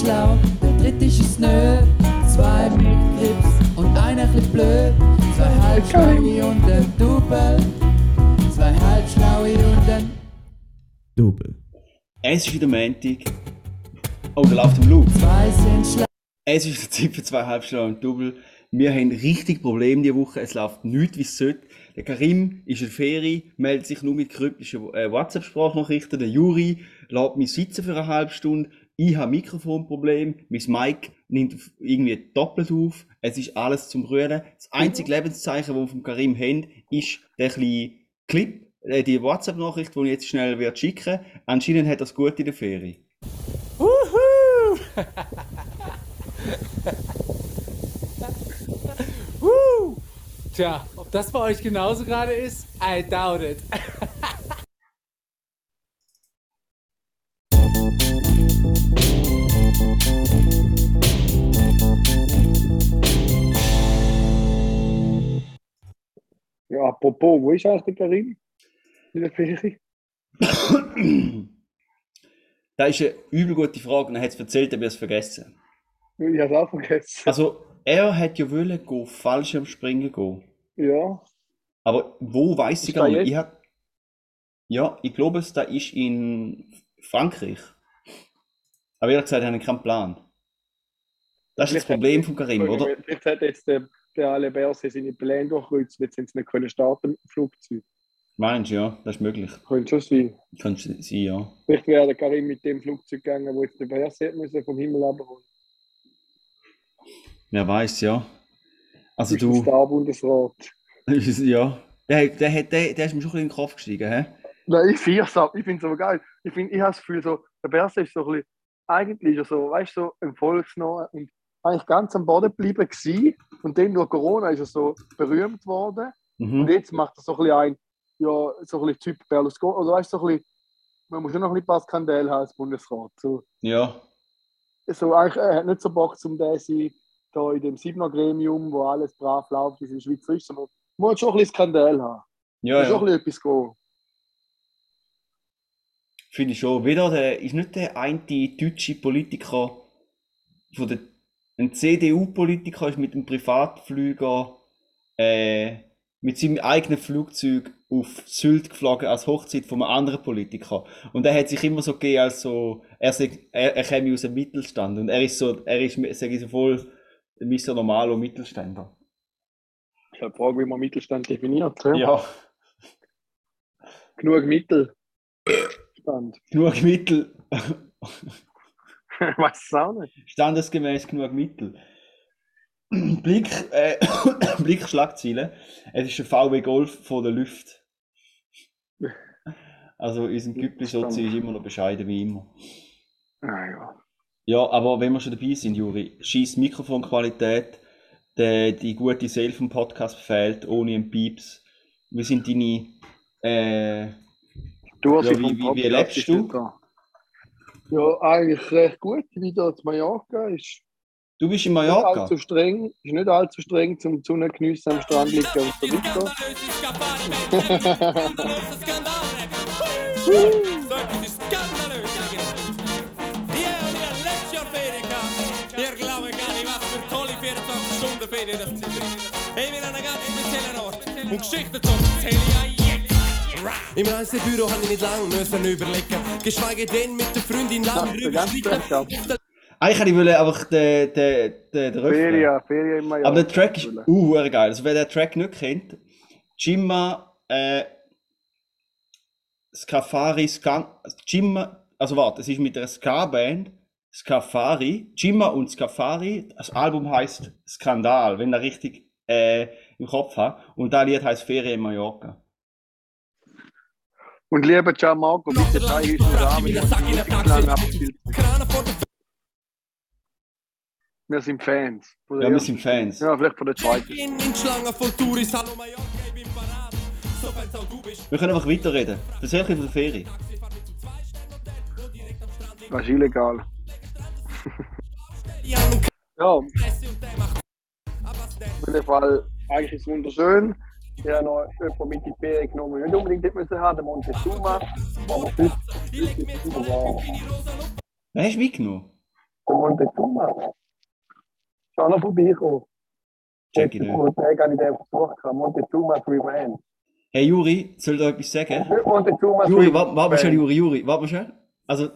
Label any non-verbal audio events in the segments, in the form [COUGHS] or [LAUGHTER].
schlau, der dritte ist nö. Zwei mit Grips und einer bisschen blöd. Zwei halbschlaue und ein Double. Zwei halbschlaue und ein Double. Es ist wieder Montag. Oh, da läuft im Loop. Zwei sind schlau. Es ist der Zeit für zwei Halbstunden und Double. Wir haben richtig Probleme diese Woche. Es läuft nichts, wie es sollte. Der Karim ist in der Ferie, meldet sich nur mit kryptischen äh, WhatsApp-Sprachnachrichten. Der Juri lässt mich sitzen für eine halbe Stunde. Ich habe Mikrofonproblem. Mein Mic nimmt irgendwie doppelt auf. Es ist alles zum Rühren. Das einzige Lebenszeichen, das wir vom Karim haben, ist der kleine Clip, äh, die WhatsApp-Nachricht, die ich jetzt schnell werde schicken Anscheinend hat er es gut in der Ferie. [LAUGHS] Wuhu! Tja, ob das bei euch genauso gerade ist, I doubt it. [LAUGHS] apropos, wo ist eigentlich der Karim? In der Ferie? [CLEARS THROAT] Das ist eine übel gute Frage und er hat es erzählt, aber ich habe es vergessen. Ich habe es auch vergessen. Also, er hat ja wollen go Fallschirmspringen gehen. Ja, Aber wo weiß ich gar nicht. jetzt? Ich hab, ja, ich glaube, es da ist in Frankreich. Aber ehrlich gesagt, habe ich keinen Plan. Das ist das Vielleicht Problem von Karim, oder? Vielleicht hat jetzt der, der Ale Berse seine Pläne durchkreuzt, jetzt sind sie nicht können starten mit dem Flugzeug. Meinst du, ja, das ist möglich. Könnte schon sein. Könnte sein, ja. Vielleicht wäre der Karim mit dem Flugzeug gegangen, wo jetzt der Berse müssen vom Himmel runterholen. Wer weiß, ja. Also der du, Star-Bundesrat. [LAUGHS] ja. Der, der, der, der ist mir schon ein bisschen in den Kopf gestiegen, hä? Nein, ich finde es Ich finde es aber geil. Ich, find, ich habe das Gefühl, so, der Berse ist so ein bisschen, eigentlich so, weißt du, so ein Volksnah und eigentlich ganz am Boden geblieben gewesen. Und dann durch Corona ist er so berühmt worden. Und Mhm. jetzt macht er so ein bisschen ein, ja, so ein bisschen Typ Berlusconi. Oder weißt du, so ein bisschen, man muss schon noch ein bisschen Pascal haben als Bundesrat. So, Ja. so eigentlich, er hat nicht so Bock, zum der sein, da in dem Siebener Gremium, wo alles brav läuft, wie es in der Schweiz ist, sondern man muss schon ein bisschen Skandal haben. Ja, muss schon ein ja. bisschen etwas gehen. Finde ich schon. Wieder der, ist nicht der eine deutsche Politiker von der, ein CDU-Politiker ist mit einem Privatflüger, äh, mit seinem eigenen Flugzeug auf Sylt geflogen als Hochzeit von einem anderen Politiker. Und er hat sich immer so gegeben als so, er, sei- er, er käme aus dem Mittelstand und er ist so, er ist, sage ich so voll, Mr. Normalo Mittelständler. Ich habe Frage, wie man Mittelstand definiert. Ja. Ja, Genug Mittel. Stand. genug Mittel, [LAUGHS] weiß es auch nicht. standesgemäß genug Mittel. [CLEARS THROAT] Blick, äh, [CLEARS THROAT] Blick Schlagzeilen. Es ist ein VW Golf von der Luft. Also unser Güppli-Sozi ist immer noch bescheiden wie immer. Ah, ja. Ja, aber wenn wir schon dabei sind, Juri, scheiß Mikrofonqualität, der, die gute Seele vom Podcast fehlt, ohne einen Pieps. Wie sind deine, äh, Du hast Ja, wie- wie- wie lebst du? da. Ja, eigentlich recht gut. Wieder zu Mallorca ist du bist in nicht Mallorca? allzu streng, ist nicht allzu streng zum Sonnengeniessen am Strand liegen und so weiter. Ihr glaubt gar nicht, was für tolle 24 Stunden Ferien das sind. Hey, wir haben einen ganz speziellen Ort. Und Geschichten zum Erzählen. Im Reisebüro habe ich nicht lange müssen überlegen. Geschweige denn mit der Freundin lang ja. Eigentlich hätte ich wollen einfach den, den, den, den Refrain. Ferien, Ferien in Mallorca. Aber der Track ist uh, geil. Also wer den Track nicht kennt, Jimma, äh, Scafari, Scan, Jimma, also warte, es ist mit einer Ska-Band, Scafari, Jimma und Scafari, das Album heißt Skandal, wenn er richtig äh, im Kopf hat. Und das Lied heißt Ferien in Mallorca. Und lieber Gianmarco, bitte uns den Rahmen, Wir sind Fans. Ja, wir sind Fans. Ja, vielleicht von der zweiten. in, in Schlangen voll Touris. Hallo Mallorca, ich bin parat. So wenn's auch du bist. Wir können einfach weiterreden. Erzähl ein von der Ferie. Das ist illegal. Ja, auf jeden Fall, eigentlich ist es wunderschön. Ich habe noch jemanden mit in die Ferien genommen, den ich nicht unbedingt hätte müssen haben, den Montezuma. Aber sonst Ich ist jetzt noch Wen hast du mitgenommen? Der Montezuma. Schon noch vorbeikommen. Check ich Vor nicht. Tagen habe ich den besucht. Montezuma's Revenge. Hey Juri, soll ich dir etwas sagen? Nicht Montezuma's Juri, warte warte mal schnell, Juri, Juri, warte mal schnell. Also,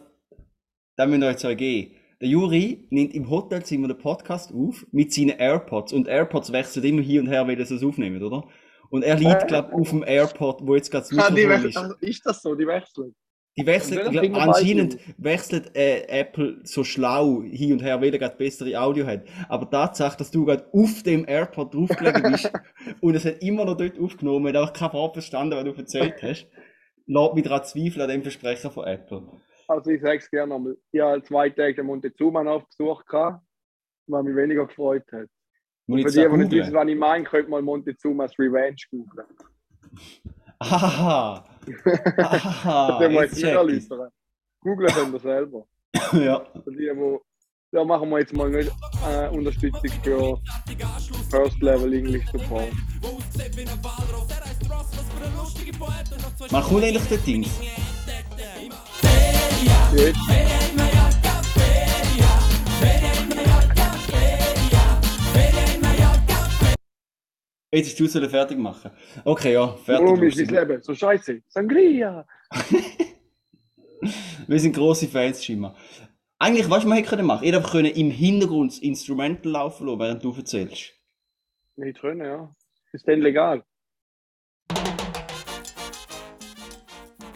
da müssen wir euch zwei gehen. Der Juri nimmt im Hotelzimmer den Podcast auf mit seinen AirPods. Und AirPods wechseln immer hier und her, wenn sie es aufnehmen, oder? Und er liegt, Äh. glaube auf dem AirPod, wo jetzt gerade das Ah, die Mikrofon wechseln, ist. ist das so? Die wechseln? Die wechseln, ich glaub, anscheinend wechselt äh, Apple so schlau hin und her, weil er gerade bessere Audio hat. Aber die Tatsache, dass du gerade auf dem AirPod draufgelegen bist [LAUGHS] und es hat immer noch dort aufgenommen, hat einfach kein Wort verstanden, was du erzählt hast, lässt mich daran zweifeln an dem Versprechen von Apple. Also ich sage es gerne nochmal. Ich habe zwei Tage den Montezuma auf Besuch gehabt, was mich weniger gefreut hat. Muss Für die, die nicht wissen, googlen? was ich meine, könnt mal Montezuma's Revenge googeln. Aha! [LAUGHS] Aha! Dann muss ich ich's. liefern. Googeln könnt ihr selber. [LAUGHS] Ja. Für die, wo, da machen wir jetzt mal nicht äh, Unterstützung für First Level English Support. Man kommt eigentlich der Dings. Jetzt, Jetzt ist die Auswahl fertig machen. Okay, ja, fertig. warum ist mein Leben so scheiße? Sangria! [LAUGHS] Wir sind grosse Fans, scheinbar. Eigentlich, was man hätte können machen? Ich einfach können im Hintergrund das Instrumental laufen lassen, während du erzählst. Nicht können, ja. Ist denn legal?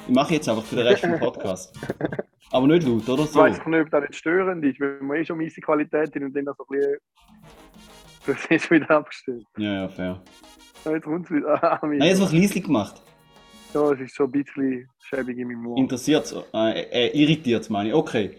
Ich mache jetzt einfach für den Rest vom Podcast. [LAUGHS] Aber nicht laut, oder? Ich So. weiß nicht, ob das nicht störend ist, weil man eh schon miese Qualität hat und dann so ein bisschen. Das [LAUGHS] ist wieder abgestellt. Ja, ja, fair. Jetzt kommt es wieder. [LAUGHS] Ah, Nein, jetzt einfach leislich gemacht. Ja, es ist so ein bisschen schäbig in meinem Ohr. Interessiert äh, äh, irritiert meine ich. Okay.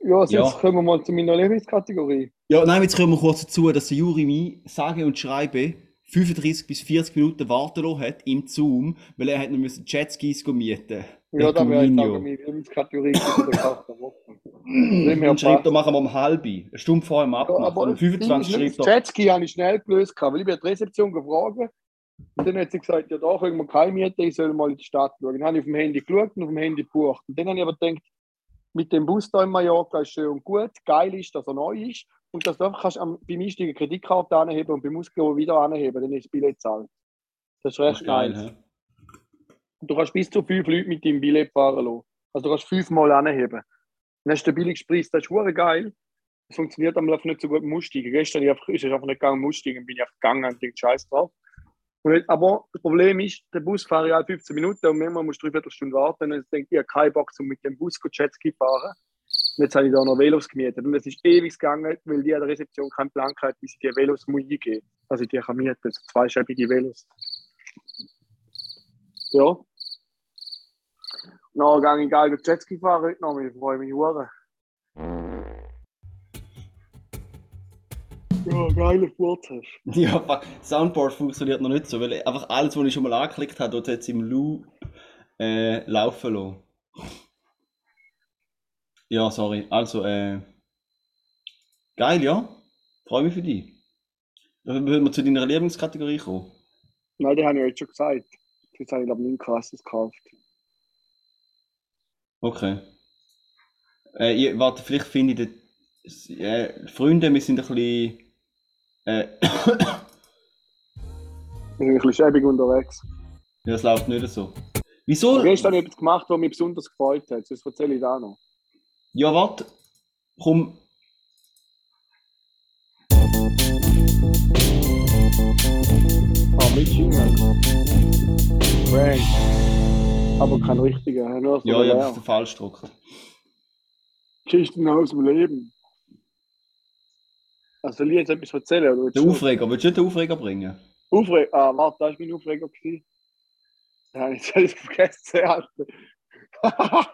Ja, also Ja. jetzt kommen wir mal zu meiner Lieblingskategorie. Ja, nein, jetzt kommen wir kurz dazu, dass der Juri mich sage und schreibe 35 bis 40 Minuten warten lassen hat im Zoom, weil er hat noch müssen Jetskis mieten. Ja, da wäre ich sagen, meine Lieblingskategorie für Dem her Und schreibt, da machen wir um halb. Eine Stunde vorher Ja, Abmachen. aber um 25 schreibt er. Jetski habe ich schnell gelöst, weil ich bei der Rezeption gefragt und dann hat sie gesagt, ja, da können wir keine mieten, ich soll mal in die Stadt schauen. Dann habe ich auf dem Handy geschaut und auf dem Handy gebucht. Und dann habe ich aber gedacht, mit dem Bus da in Mallorca ist schön und gut. Geil ist, dass er neu ist und dass du einfach kannst am, beim Einstieg eine Kreditkarte anheben und beim Ausgehen wieder anheben, dann ist das Billett zahlt. Das ist recht geil, geil. du kannst bis zu fünf Leute mit deinem Billett fahren lassen. Also du kannst fünfmal anheben. Dann hast du den Preis, das ist hure geil. Das funktioniert Laufe nicht so gut im Aussteigen. Gestern ist es einfach nicht gegangen im Aussteigen, bin ich einfach gegangen und denke, scheiß drauf. Und aber das Problem ist, der Bus ich alle 15 Minuten und manchmal musst du dreiviertel Stunde warten. Und jetzt denke ich, ich habe keinen Bock, um mit dem Bus Jetski fahren. Und jetzt habe ich da noch Velos gemietet. Und es ist ewig gegangen, weil die an der Rezeption keinen Plan hatten, wie sie die Velos muss eingeben dass ich die kann mieten. Also zweischäbige Velos. Ja. Na, gehe ich geil Jetski fahren heute noch, ich freue mich hure. Ja, geile hast. [LAUGHS] Ja, fuck. Soundboard funktioniert noch nicht so, weil einfach alles, was ich schon mal angeklickt habe, dort es im Loop äh, laufen lassen. Ja, sorry. Also, äh. Geil, ja. Freue mich für dich. Dann würden wir zu deiner Lieblingskategorie kommen. Nein, die habe ich heute schon gesagt. Jetzt habe ich glaube nichts krasses gekauft. Okay. Äh, ich, warte, vielleicht finde ich das. Äh, Freunde, wir sind ein bisschen. Äh, [COUGHS] Ich bin ein bisschen schäbig unterwegs. ja, es läuft nicht so. Wieso? Gestern habe ich etwas gemacht, was mich besonders gefreut hat. Das erzähle ich da noch. Ja, warte. Komm. Ah, mit Jingle. Frank. Aber kein richtiger. Nur so Ja, ja, leer. das ist falsch gedruckt. Geschichten aus dem Leben. Also, soll ich jetzt etwas erzählen? Oder du? Aufreger, willst du nicht den Aufreger bringen? Aufreger. Ah, warte, da war mein Aufreger. gewesen. Ja, jetzt habe ich es vergessen, [LAUGHS] Alter.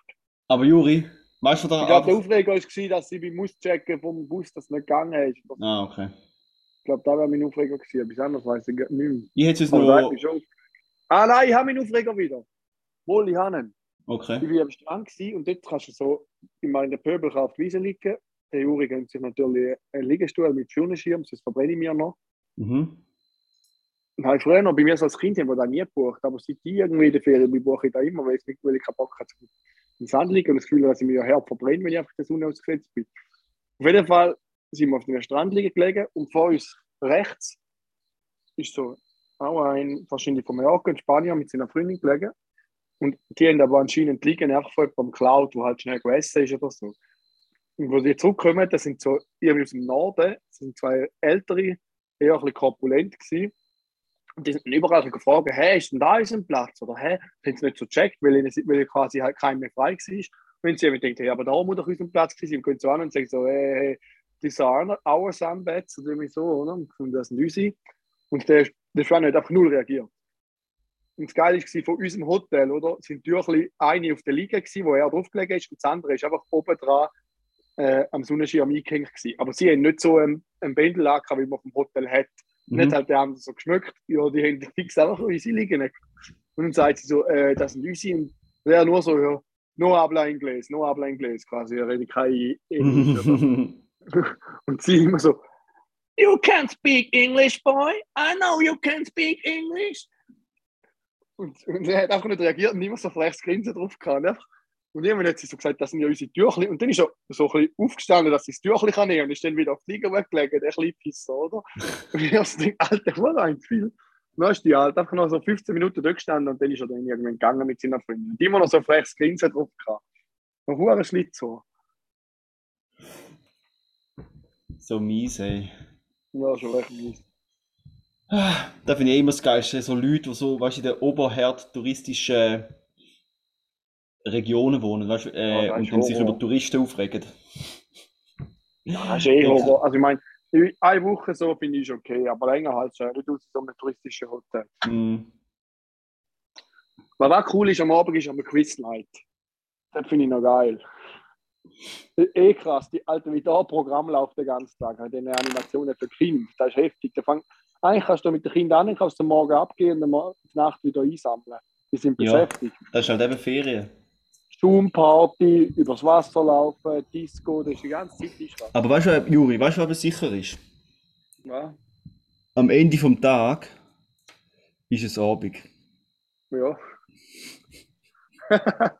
Aber Juri, weißt du Ich da glaube, der. Aufreger war, dass ich beim Auschecken vom Bus das nicht gegangen ist. Ich Ah, okay. glaube, da wäre mein Aufreger gewesen. Etwas anderes weiß ich nicht mehr. Ich hätte es aufgeregt. Ah nein, ich habe meinen Aufreger wieder. Wohl, ich habe ihn. Ich Okay. war am Strand und dort kannst du so in meiner Pöbel auf der Wiese liegen. Der Juri gönnt sich natürlich einen Liegestuhl mit Schirmschirm, das verbrenne ich mir noch. Mhm. Habe ich früher noch bei mir so als Kind, wo da nie gebucht, aber seit ich irgendwie in der Ferien bin, buche ich da immer, weil ich, nicht, weil ich keinen Bock habe, im Sand liegen und das Gefühl, dass ich mir ja Herz verbrenne, wenn ich einfach der Sonne ausgesetzt bin. Auf jeden Fall sind wir auf dem Strand liegen gelegen und vor uns rechts ist so auch ein, wahrscheinlich von Mallorca, ein Spanier mit seiner Freundin gelegen. Und die haben aber anscheinend liegen einfach von jemandem geklaut, der halt schnell gegessen ist oder so. Und wo die zurückkommen, das sind so irgendwie aus dem Norden, das sind zwei ältere, eher ein bisschen korpulent gewesen. Und die sind überall gefragt, hey, ist denn da unser Platz? Oder hey, haben sie nicht so gecheckt, weil, ihnen, weil quasi halt kein mehr frei war. Wenn sie eben denken, hey, aber da muss doch unser Platz gewesen sein, gehen sie an und sagen so, hey, hey these are our Sunbeds, oder irgendwie so, oder? Und das sind unsere. Und der, der Schwan hat einfach null reagiert. Und das Geile war von unserem Hotel, oder? Sind Türchen eine auf der Liege, gewesen, wo er draufgelegt ist, und das andere ist einfach oben dran äh, am Sonnenschirm eingehängt. Gewesen. Aber sie haben nicht so einen, einen Bändellacker, wie man vom Hotel hat. Mhm. Nicht halt der andere so geschmückt. Ja, die haben [LAUGHS] fix einfach unsere liegen. Und dann sagt sie so, äh, das sind unsere. Und er nur so, ja, no habla inglés, no habla inglés, quasi. Er redet kein Englisch. [LAUGHS] Und sie immer so, You can speak English, boy. I know you can speak English. Und, und er hat einfach nicht reagiert und immer so freches Grinsen drauf gehabt. Einfach. Und irgendwann hat sie so gesagt, das sind ja unsere Türchen. Und dann ist er so ein bisschen aufgestanden, dass sie das Türchen kann nehmen kann. Und ist dann wieder auf die Liege weggelegt, der kleine Pisser, oder? [LAUGHS] Und ich habe so gedacht, Alter, war ein viel. Und dann ist die halt einfach noch so 15 Minuten dort gestanden und dann ist er dann irgendwann gegangen mit seiner Freundin. Und immer noch so ein freches Grinsen drauf gehabt. Ein hoher Schlitzohr. so mies, ey. Ja, schon recht mies. Da finde ich immer das Geilste, so Leute, die so, weißt du, in den oberherd touristischen Regionen wohnen, weißt du, äh, Ja, und dann sich über Touristen aufregen. Das ist eh. Also ich meine, eine Woche so finde ich okay, aber länger halt schon. Du tust so einem touristischen Hotel. Mhm. Was auch cool ist am Abend, ist am Quiznight. Das finde ich noch geil. Eh krass, die alte wie da Programm läuft den ganzen Tag, halt diese Animationen für Kinder. Das ist heftig. Da fang, eigentlich kannst du mit den Kindern an, kannst du morgen abgehen und dann die Nacht wieder einsammeln. Die sind Ja. beschäftigt. Das ist halt eben Ferien. Zoom-Party, übers Wasser laufen, Disco, das ist die ganze Zeit. Aber weißt du, Juri, weißt du, was sicher ist? Ja. Am Ende vom Tag ist es Abend. ja. [LAUGHS]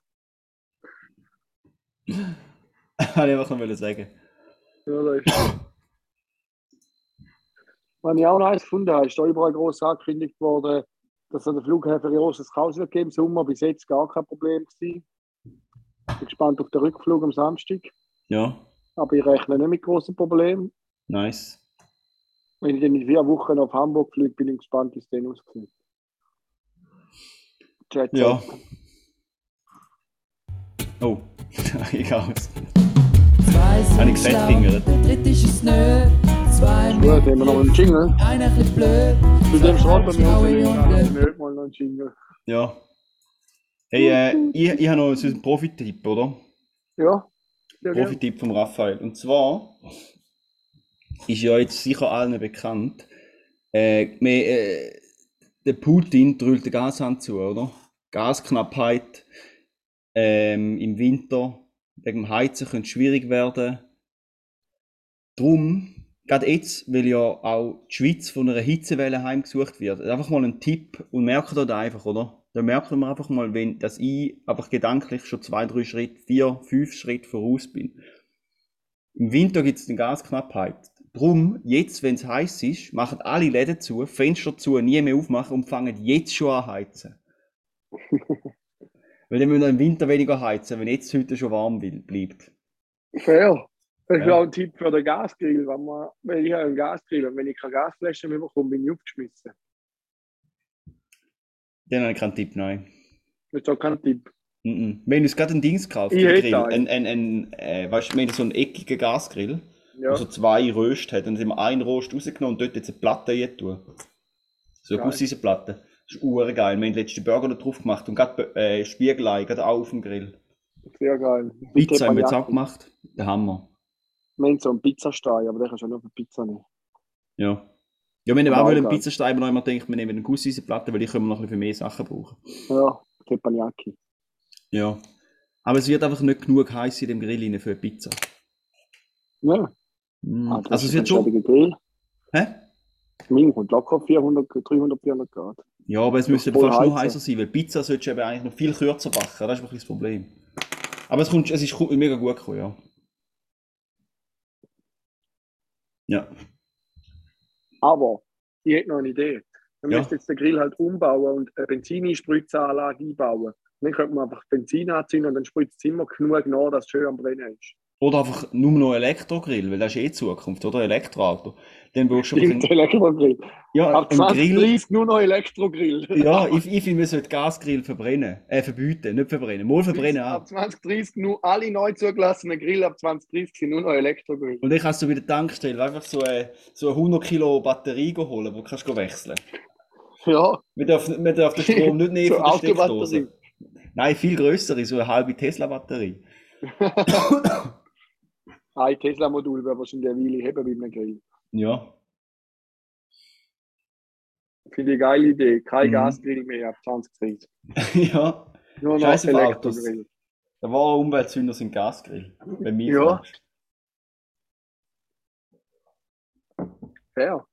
[LAUGHS] Habe ich einfach noch sagen. Ja, das ist. Was ich auch noch eins gefunden habe, ist da überall groß angekündigt worden, dass an der Flughäfen großes Chaos wird geben im Sommer. Bis jetzt gar kein Problem gewesen. Ich bin gespannt auf den Rückflug am Samstag. Ja, Aber ich rechne nicht mit großen Problemen. nice. Wenn ich dann in vier Wochen auf Hamburg fliege, bin ich gespannt, wie es dann aussieht. Chat. Ja. Oh, [LAUGHS] ich aus. Zwei Habe ich gesagt, Finger? der dritte ist es nö. Zwei Gut, haben wir noch einen Jingle. einer ein bisschen blöd. Zu dem schreibt er mir ich nicht mal noch einen Jingle. Ja. Hey, äh, ich, ich habe noch so einen Profi-Tipp, oder? Ja, gerne. Profi-Tipp vom Raphael. Und zwar ist ja jetzt sicher allen bekannt, äh, wir, äh, der Putin drüllt den Gashahn zu, oder? Gasknappheit ähm, im Winter, wegen dem Heizen könnte schwierig werden. Drum, gerade jetzt, weil ja auch die Schweiz von einer Hitzewelle heimgesucht wird, einfach mal ein Tipp und merkt da einfach, oder? Da merkt man einfach mal, wenn, dass ich einfach gedanklich schon zwei, drei Schritte, vier, fünf Schritte voraus bin. Im Winter gibt es eine Gasknappheit. Drum, jetzt, wenn es heiß ist, machen alle Läden zu, Fenster zu, nie mehr aufmachen und fangen jetzt schon an heizen. [LAUGHS] Weil dann müssen wir im Winter weniger heizen, wenn jetzt heute schon warm bleibt. Fair. Das ist Ja. auch ein Tipp für den Gasgrill. Wenn man, weil ich einen Gasgrill und wenn ich keine Gasflasche mehr bekomme, bin ich aufgeschmissen. Dann habe ich keinen Tipp, nein. Das ist auch kein Tipp. Mhm. Wir haben uns gerade ein Dings gekauft, Ich Grill. Ein, ein, ein, äh, weißt du, haben so einen eckigen Gasgrill, Ja, der so zwei Röst hat. Und dann haben wir einen Rost rausgenommen und dort jetzt eine Platte rein tun. So eine. Gusseisenplatte. Das ist uhr geil. Wir haben den letzten Burger da drauf gemacht und gerade äh, Spiegelei, gerade auch auf dem Grill. sehr geil. Pizza haben wir jetzt auch gemacht. Der Hammer. Wir haben so einen Pizzastein, aber den kannst du ja nur für Pizza nehmen. Ja. Ja, wir haben Aber auch auch einen. Pizzastein, aber noch immer gedacht, wir nehmen eine Gusseisenplatte, weil die können wir noch ein bisschen für mehr Sachen brauchen. Ja, Teppanyaki. Ja. Aber es wird einfach nicht genug heiß in dem Grill rein für eine Pizza. Ja, ah, das Also es wird ein schon. Grill. Hä? Mein kommt locker 400, 300, 400 Grad. Ja, aber es müsste fast noch heizen. heißer sein, weil Pizza solltest du eben eigentlich noch viel kürzer backen. Das ist ein das Problem. Aber es, kommt, es ist mega gut gekommen, ja. Ja. Aber ich hätte noch eine Idee. Wir Ja. müssen jetzt den Grill halt umbauen und eine Benzinspritzanlage einbauen. Dann könnte man einfach Benzin anzünden und dann spritzt es immer genug nach, dass es schön am Brennen ist. Oder einfach nur noch Elektrogrill, weil das ist eh Zukunft, oder? Elektroauto. Dann brauchst du Stimmt, einen, Elektrogrill. ja, Ab einen Grill. 2030 nur noch Elektrogrill. Ja, [LAUGHS] ich, ich finde, man sollte Gasgrill verbrennen. Äh, verbieten, nicht verbrennen. Mal verbrennen Ab auch. 2030 nur alle neu zugelassenen Grill ab 2030 sind nur noch Elektrogrill. Und dann kannst du bei der Tankstelle einfach so eine, so eine 100 Kilo Batterie holen, die kannst du wechseln. Ja, Man darf, man darf den Strom nicht nehmen [LAUGHS] so von der. Steckdose. Nein, viel größere, so eine halbe Tesla-Batterie. [LAUGHS] Ein Tesla-Modul wäre wahrscheinlich eine Weile heben bei einem Grill. Ja. Finde ich eine geile Idee. Kein Mhm. Gasgrill mehr ab 2030. [LAUGHS] ja. Nur noch Scheiß auf Autos. Elektrogrill. Der wahre Umweltsünder sind Gasgrill. Wenn mich Ja. fragst. Fair.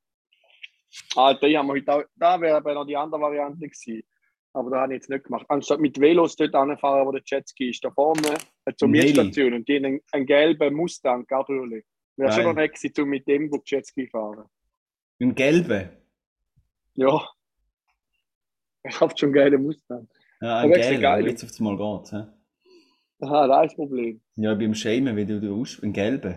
Alter, ich habe mir heute auch, da wäre aber noch die andere Variante gewesen. Aber da habe ich jetzt nicht gemacht. Anstatt mit Velos dort anfahren, wo der Jetski ist, da vorne Ein eine Heli. Mietstation und die haben einen, einen gelben Mustang, Cabriolet. Wäre schon noch nett gewesen, um mit dem Jetski fahren. Ein gelben. Ja. Ich habe schon einen geilen Mustang. Ja, ein gelben, geil. jetzt auf das Mal geht's. hä? Aha, da ist das Problem. Ja, beim Schämen, wie du, du aus, ein gelben.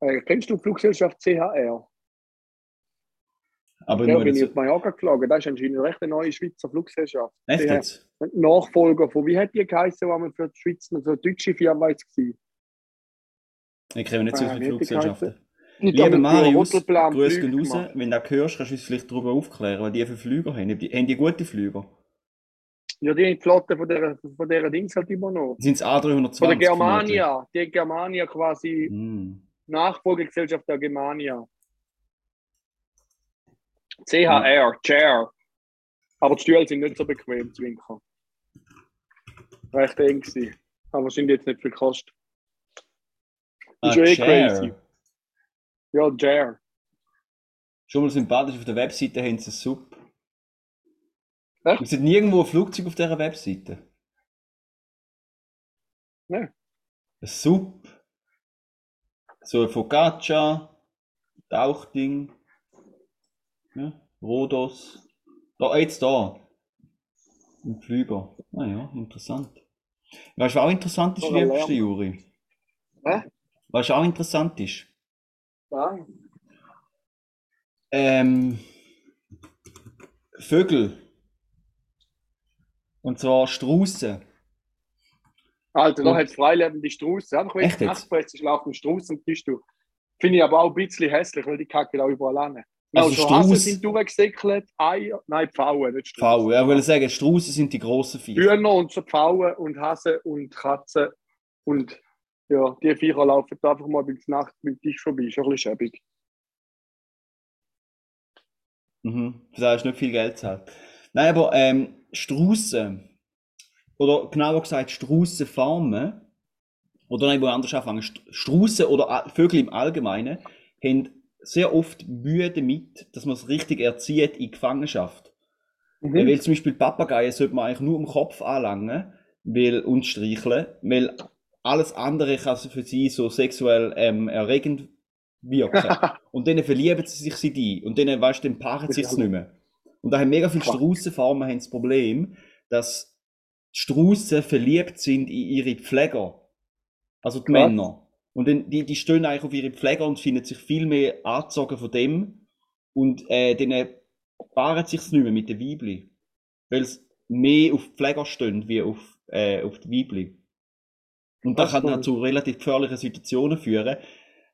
Äh, kennst du die Fluggesellschaft CHR? Aber Ja, bin ich auf Mallorca geflogen. Das ist anscheinend eine recht neue Schweizer Fluggesellschaft. echt jetzt? Nachfolger von, wie hat die geheißen, wo man für die Schweiz noch so eine deutsche Firma jetzt gewesen? Ich kenne nicht so Ah, viele hat die Fluggesellschaften. Lieber Marius, grüß gehen raus. gemacht. Wenn du das hörst, kannst du uns vielleicht darüber aufklären, was die für Flüger haben. Haben die, haben die gute Flüger? Ja, die haben die Flotte von der, von der Dings halt immer noch. Sind es A320? Von der Germania. Die Germania quasi Hm. Nachfolgegesellschaft der Germania. CHR, Chair. Aber die Stühle sind nicht so bequem zu winken. Recht eng gewesen. Aber sind jetzt nicht viel gekostet. Ah, Ist eh crazy. Ja, Chair. Schon mal sympathisch, auf der Webseite haben sie Sub. Echt? Man sieht nirgendwo ein Flugzeug auf dieser Webseite. Nein. Ein Sub. So ein Focaccia. Tauchding. Ja, Rhodos. Da, jetzt da. Ein Flüger. Ah ja, interessant. Weißt du, was auch interessant ist, Lärm. Juri? Hä? Was auch interessant ist? Ja. Ähm, Vögel. Und zwar Straußen. Alter, da hat es freilebende Straußen. Einfach wenn Echt du? Nachtpresse schlafen Straußen bist du. Finde ich aber auch ein bisschen hässlich, weil die kacken auch überall an. Also Also, Hasen Strauß- sind durchgesickelt, Eier, nein, Pfauen, nicht Straußen. Pfauen. Ja, ich will sagen, Straußen sind die grossen Viecher. Hühner und so Pfauen und Hasen und Katzen. Und ja, die Viecher laufen da einfach mal bis Nacht mit Tisch vorbei. Ist ein bisschen schäbig. Mhm. Hast du nicht viel Geld zahlt. Nein, aber ähm, Straußen, oder genauer gesagt Straußenfarmen, oder nein, wo anders anfangen, St- Straußen oder Vögel im Allgemeinen, haben sehr oft Mühe damit, dass man es richtig erzieht in Gefangenschaft. Mhm. Weil zum Beispiel Papageien sollte man eigentlich nur am Kopf anlangen weil, und streicheln, weil alles andere kann für sie so sexuell ähm, erregend wirken. [LAUGHS] und dann verlieben sie sich in die und dann, weißt du, dann paaren sie sich nicht mehr. Und da haben mega viele. Straußenfarmen haben das Problem, dass die Straußen verliebt sind in ihre Pfleger. Also die Krass. Männer. Und dann, die, die stehen eigentlich auf ihre Pfleger und finden sich viel mehr angezogen von dem. Und äh, dann paaren sich nicht mehr mit den Weibli. Weil es mehr auf die Pfleger stehen, wie auf, äh, auf die Weibli. Und das Ach kann dann zu relativ gefährlichen Situationen führen,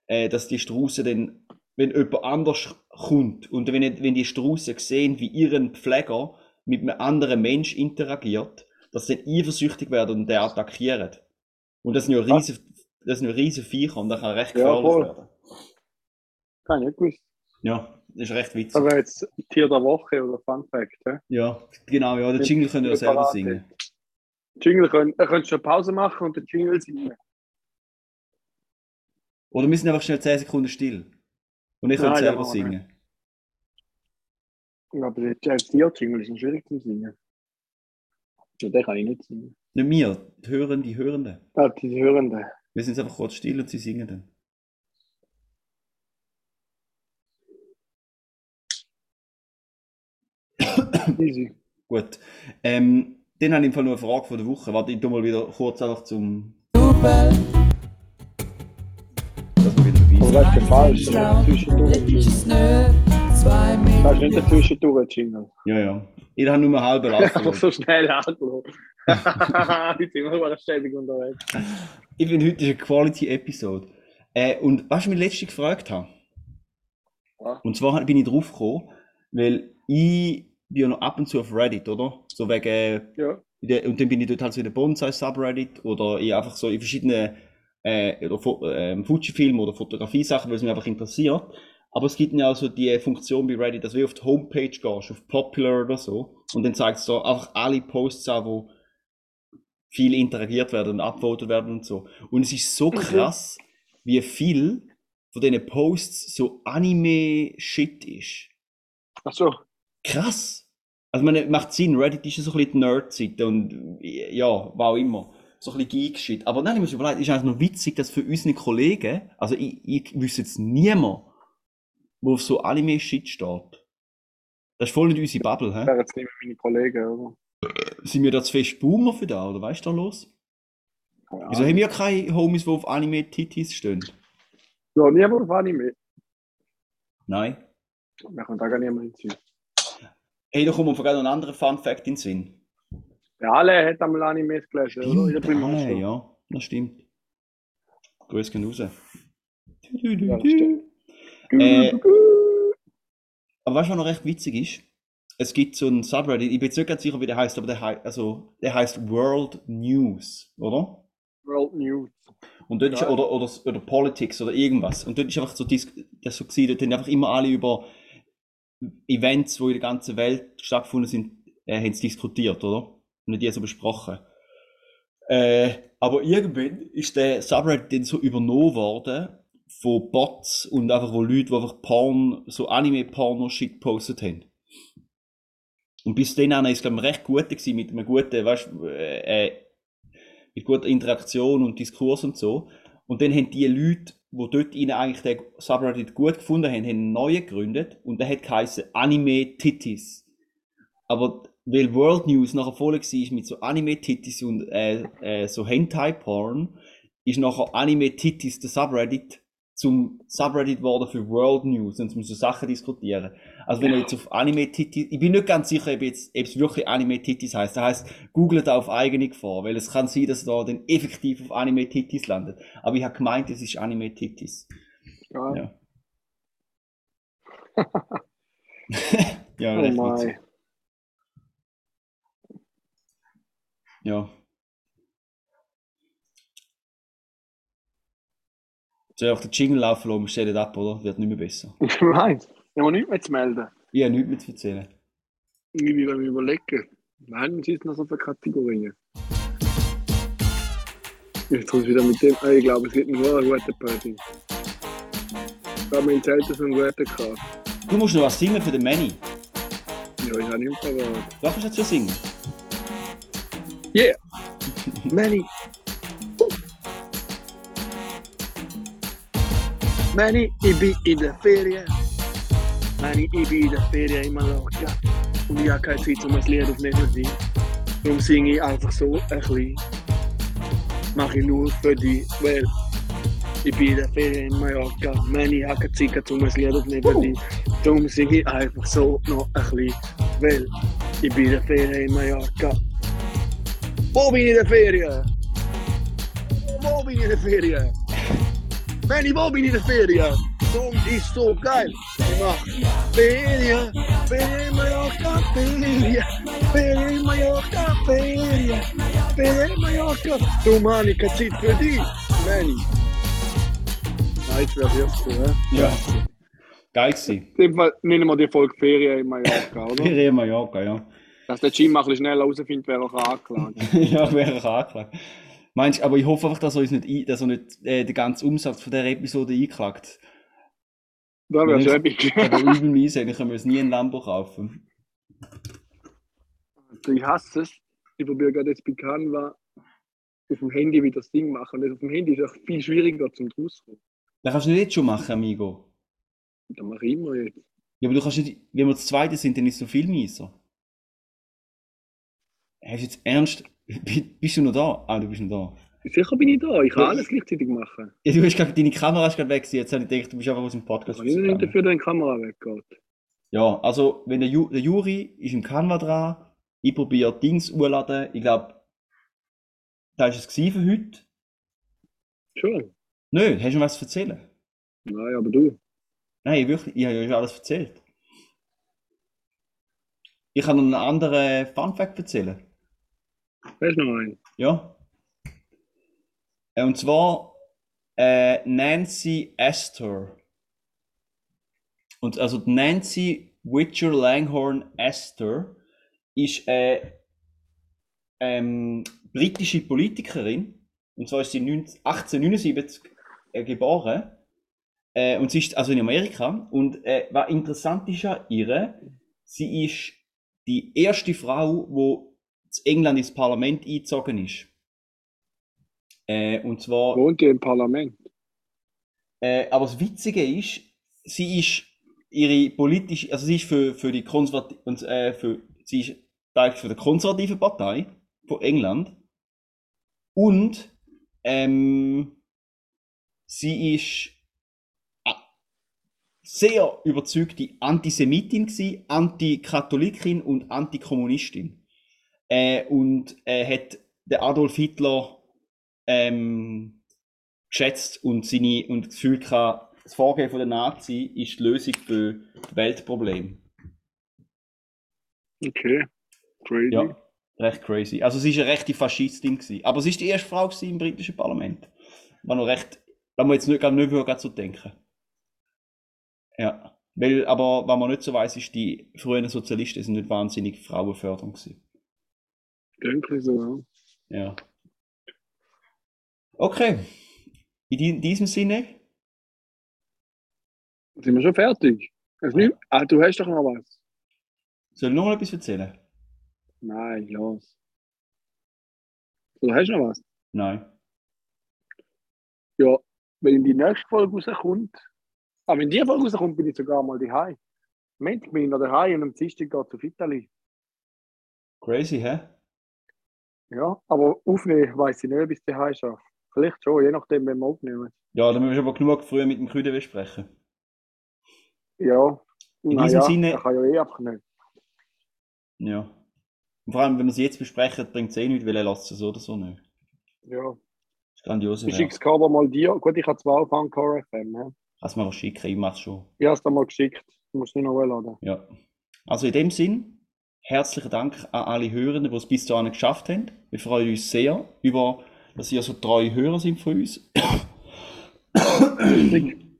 äh, dass die Straußen dann, wenn jemand anders kommt und wenn, wenn die Straußen sehen, wie ihren Pfleger mit einem anderen Mensch interagiert, dass sie dann eifersüchtig werden und den attackieren. Und das sind ja riesige, das sind ja riesige Viecher und das kann recht Ja, gefährlich voll. werden. Keine nicht gewusst. Ja, das ist recht witzig. Wäre jetzt Tier der Woche oder Fun Fact. Ja, genau, ja, den Jingle können wir ja selber singen. Jingle können, ihr könnt schon Pause machen und den Jingle singen. Oder wir sind einfach schnell 10 Sekunden still. Und ich kann ja, selber singen. Ja, Aber der James Deere Jingle ist schwierig zu singen. Ja, den kann ich nicht singen. Nicht mir, die Hörenden, die Hörenden. Ah, die Hörenden. Wir sind einfach kurz still und sie singen dann. Easy. Gut. Ähm, dann habe ich im Fall noch eine Frage von der Woche. Warte, ich tu mal wieder kurz einfach zum. Double, Dass wir wieder dabei Aber sind. das ist falsch. Ist zwischendurch. ist nicht der mit Zwischendurch-Jingle. Ja, ja. Ich habe nur einen halben [LAUGHS] Lauf. so schnell angelassen. Heute sind wir aber ständig unterwegs. Ich finde, heute ist eine Quality-Episode. Äh, und was ich mich letztens gefragt habe, Ja. und zwar bin ich drauf gekommen, weil ich bin ja noch ab und zu auf Reddit, oder? So wegen, Ja. und dann bin ich dort halt so in der Bonsai-Subreddit oder ich einfach so in verschiedenen äh, oder ähm, Fujifilm oder Fotografie-Sachen, weil es mich einfach interessiert. Aber es gibt ja auch so die Funktion bei Reddit, dass du auf die Homepage gehst, auf Popular oder so, und dann zeigt es da einfach alle Posts an, wo viel interagiert werden und upvoted werden und so. Und es ist so krass, wie viel von diesen Posts so Anime-Shit ist. Ach so. Krass! Also, man macht Sinn, Reddit ist ja so ein bisschen die Nerd-Seite und ja, was auch immer. So ein bisschen Geek-Shit. Aber habe ich mir überlegt, ist eigentlich noch witzig, dass für unsere Kollegen, also ich, ich wüsste jetzt niemand, wo auf so Anime-Shit steht. Das ist voll nicht unsere Bubble, Das hä? wären jetzt nicht mehr meine Kollegen, oder? Sind wir da zu fest Boomer für da, oder weißt du da los? Keine Wieso haben wir keine Homies, die auf Anime-Titties stehen? Ja, niemand auf Anime. Nein. Mir kommt da gar niemand hin. Hey, da kommt mir gerade noch ein anderer Fun-Fact in den Sinn. Ja, alle hat einmal Animes gelesen, oder? Stimmt, Primarschule. ah, ja, das stimmt. Grüß gehen raus. Ja, das stimmt. Äh, aber weißt du, was noch recht witzig ist? Es gibt so einen Subreddit, ich bin jetzt nicht ganz sicher, wie der heißt, aber der, hei also, der heißt World News, oder? World News. Und dort ist, Ja. oder, oder, oder Politics oder irgendwas. Und dort ist einfach so, das so gewesen, dort haben einfach immer alle über Events, die in der ganzen Welt stattgefunden sind, äh, haben sie diskutiert, oder? Und die so besprochen. Äh, aber irgendwann ist der Subreddit dann so übernommen worden von Bots und einfach wo Leute, die einfach Porn, so Anime-Porno-Shit gepostet haben. Und bis dann ist es, glaube ich, recht gut gewesen, mit einem guten, weißt äh, äh, mit guter Interaktion und Diskurs und so. Und dann haben die Leute, die dort ihnen eigentlich den Subreddit gut gefunden haben, haben einen neuen gegründet und der hat geheißen Anime Titties. Aber weil World News nachher voll war mit so Anime Titties und äh, äh, so Hentai Porn, ist nachher Anime Titties der Subreddit zum Subreddit geworden für World News und zum so Sachen diskutieren. Also wenn ihr jetzt auf Anime Titties, ich bin nicht ganz sicher, ob, jetzt, ob es wirklich Anime Titties heißt. Das heißt, googelt auf eigene Gefahr, weil es kann sein, dass da dann effektiv auf Anime Titties landet. Aber ich habe gemeint, es ist Anime Titties. Ja. Ja. [LAUGHS] ja, Oh recht mein. witzig. Ja. Soll ich auf den Jingle laufen lassen, wir stellen ab, oder? Wird nicht mehr besser. [LAUGHS] Ich meins. Ich habe nichts mehr zu melden. Ich habe nichts mehr zu erzählen. Ich will mir überlegen. Nein, was ist noch so für Kategorien? Ich tue es wieder mit dem. Ah, Ich glaube, es gibt nur eine gute Party. Ich habe mein Zelt so einen guten gehabt. Du musst noch was singen für den Manny. Ja, ich habe nicht parat. Was kannst du dazu singen? Yeah! Manny! Manny, ich bin in der Ferien. Manny, ich bin in Mallorca. Und ich habe keine Zeit, um ein Lied auf Melodie. Darum singe ich einfach so ein bisschen. Mache ich nur für dich, weil in Mallorca. Manny, ich habe keine Zeit, um ein Lied auf Melodie. Darum singe ich einfach so noch ein bisschen, weil ich bin in der in Mallorca. Wo bin ich in der Ferien? Wo bin ich in der Ferien? Manny, ich in so geil. Ich Ferien, Ferien in Mallorca, Ferien, Ferien in Mallorca, Ferien, Ferien in Mallorca. Ich keine Zeit für dich. Manny. Nein, jetzt wär's erst so, hä? Ja. Geil gewesen. In nennen wir die Folge Ferien in Mallorca, oder? Ferien Mallorca, ja. Dass der Jim mal ein bisschen schneller herausfindet, wer auch angeklagt [LAUGHS] ja, wäre ich angeklagt. Meinst du, aber ich hoffe einfach, dass er uns nicht, dass er nicht äh, den ganzen Umsatz von dieser Episode einklagt. Da wäre epic. [LAUGHS] Aber übel mies, eigentlich können nie ein Lambo kaufen. Ich hasse es. Ich probiere gerade jetzt bei Canva auf dem Handy wieder das Ding machen. Und das auf dem Handy ist auch viel schwieriger zum rauskommen. Das kannst du nicht jetzt schon machen, Amigo. Das mache ich immer jetzt. Ja, aber du kannst nicht, wenn wir zu zweit sind, dann ist es so viel mieser. Hast du jetzt ernst? [LAUGHS] Bist du noch da? Ah, du bist noch da. Sicher bin ich da, ich kann alles gleichzeitig machen. Ja, du hast gerade, deine Kamera ist gerade weg. Jetzt habe ich gedacht, du bist einfach aus dem Podcast ich nicht rausgegangen. dafür, dass die Kamera weggeht. Ja, also, wenn der, Ju der Juri ist im Canva dran, ich probiere Dings hochladen. Ich glaube, das war es für heute. Schon. Nö, hast du noch was zu erzählen? Nein, aber du. Nein, wirklich, ich habe ja schon alles erzählt. Ich kann noch einen anderen Funfact erzählen. Hast du noch einen? Ja. Äh, Und zwar äh, Nancy Astor. Und also Nancy Witcher Langhorn Astor ist eine ähm, britische Politikerin. Und zwar ist sie 19 1879 äh, geboren. Äh, und sie ist also in Amerika. Und äh, was interessant ist an ihr, sie ist die erste Frau, die in England ins Parlament eingezogen ist. Äh, und zwar, Wohnt ihr im Parlament? äh, aber das Witzige ist, sie ist ihre politische, also sie ist für, für die konservative, äh, für, sie ist Teil für die konservative Partei von England und ähm, sie ist äh, sehr überzeugte Antisemitin gsi, Antikatholikin und Antikommunistin. Äh, und äh, hat den Adolf Hitler ähm, geschätzt und seine und das Gefühl gehabt, das Vorgehen von der Nazi ist die Lösung für das Weltproblem. Okay. Crazy. Ja, recht crazy. Also sie ist eine rechte Faschistin gewesen. Aber sie ist die erste Frau im britischen Parlament. War noch recht, da man jetzt nicht, nicht gerade so denken. Ja. Weil, aber was man nicht so weiß, ist, die früheren Sozialisten sind nicht wahnsinnig frauenfördernd gewesen. Denke ich so, ja. Ja. Okay. In di- diesem Sinne, Sind wir schon fertig? Nicht, ah, du hast doch noch was. soll ich noch mal etwas erzählen? Nein, los. Du hast noch was? Nein. Ja, wenn die nächste Folge rauskommt, aber wenn die Folge rauskommt, bin ich sogar mal daheim. Am Montag bin ich noch daheim und am Dienstag geht es auf Italien. Crazy, hä? Ja, aber aufnehmen weiß ich nicht, bis ich daheim schaffe. Vielleicht schon, je nachdem, wenn wir aufnehmen. Ja, dann müssen wir aber genug früher mit dem Küde besprechen. Ja, In na diesem ja, Sinne- kann ja eh einfach nicht. Ja. Und vor allem, wenn wir sie jetzt besprechen, bringt es eh nichts, weil er lässt es so oder so nicht. Ja, Das ist grandios. ich schicke das Cover mal dir. Gut, ich habe zwei auf Anchor FM. Ja. Kannst du mir schicken, ich mach's schon. Ich habe es dir mal geschickt. Du musst nur noch laden. Ja. Also in dem Sinn, herzlichen Dank an alle Hörenden, die es bis dahin geschafft haben. Wir freuen uns sehr über, dass ihr so treue Hörer sind von uns. [COUGHS]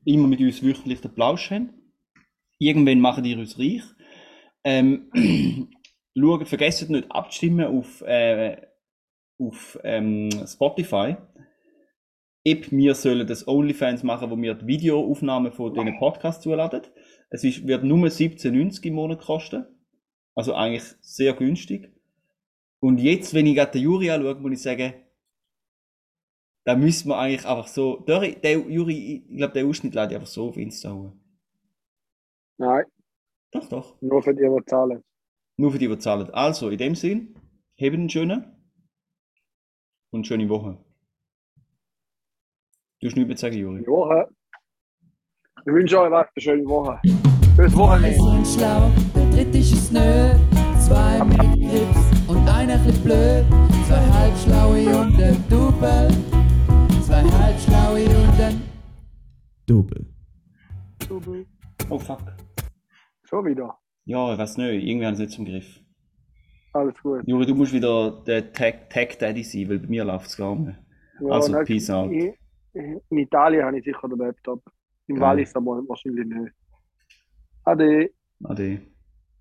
Immer mit uns wöchentlich den Plausch haben. Irgendwann machen die uns reich. Ähm, [COUGHS] schaut, vergesst nicht abzustimmen auf, äh, auf ähm, Spotify. Ob wir sollen das OnlyFans machen, wo wir die Videoaufnahmen von diesen Podcasts zuladen. Es ist, wird nur 17,90 im Monat kosten. Also eigentlich sehr günstig. Und jetzt, wenn ich gerade den Juri anschaue, muss ich sagen, da müssen wir eigentlich einfach so, der, der Juri, ich glaube, der Ausschnitt ich einfach so auf Insta hauen. Nein, Doch, doch. nur für die, die zahlen. Nur für die, die zahlen. Also, in dem Sinn, habt einen schönen und schöne Woche. Du hast nichts mehr zu sagen, Juri. Die Woche. Ich wünsche euch was, eine schöne Woche. Bis Wochenende. sind schlau, der dritte ist es nö. Zwei mit Grips und einer bisschen blöd. Zwei halbschlaue und ein Double. Zwei halbschlaue und ein Double. Oh, fuck. Schon wieder. Ja, ich weiß nicht, irgendwie haben sie nicht zum Griff. Alles gut. Juri, du musst wieder der Tag, Tag Daddy sein, weil bei mir läuft es gar nicht. Ja, Also, nächstes- peace out. In, in Italien habe ich sicher den Laptop. Im Geil. Wallis aber wahrscheinlich nicht. Ade. Ade.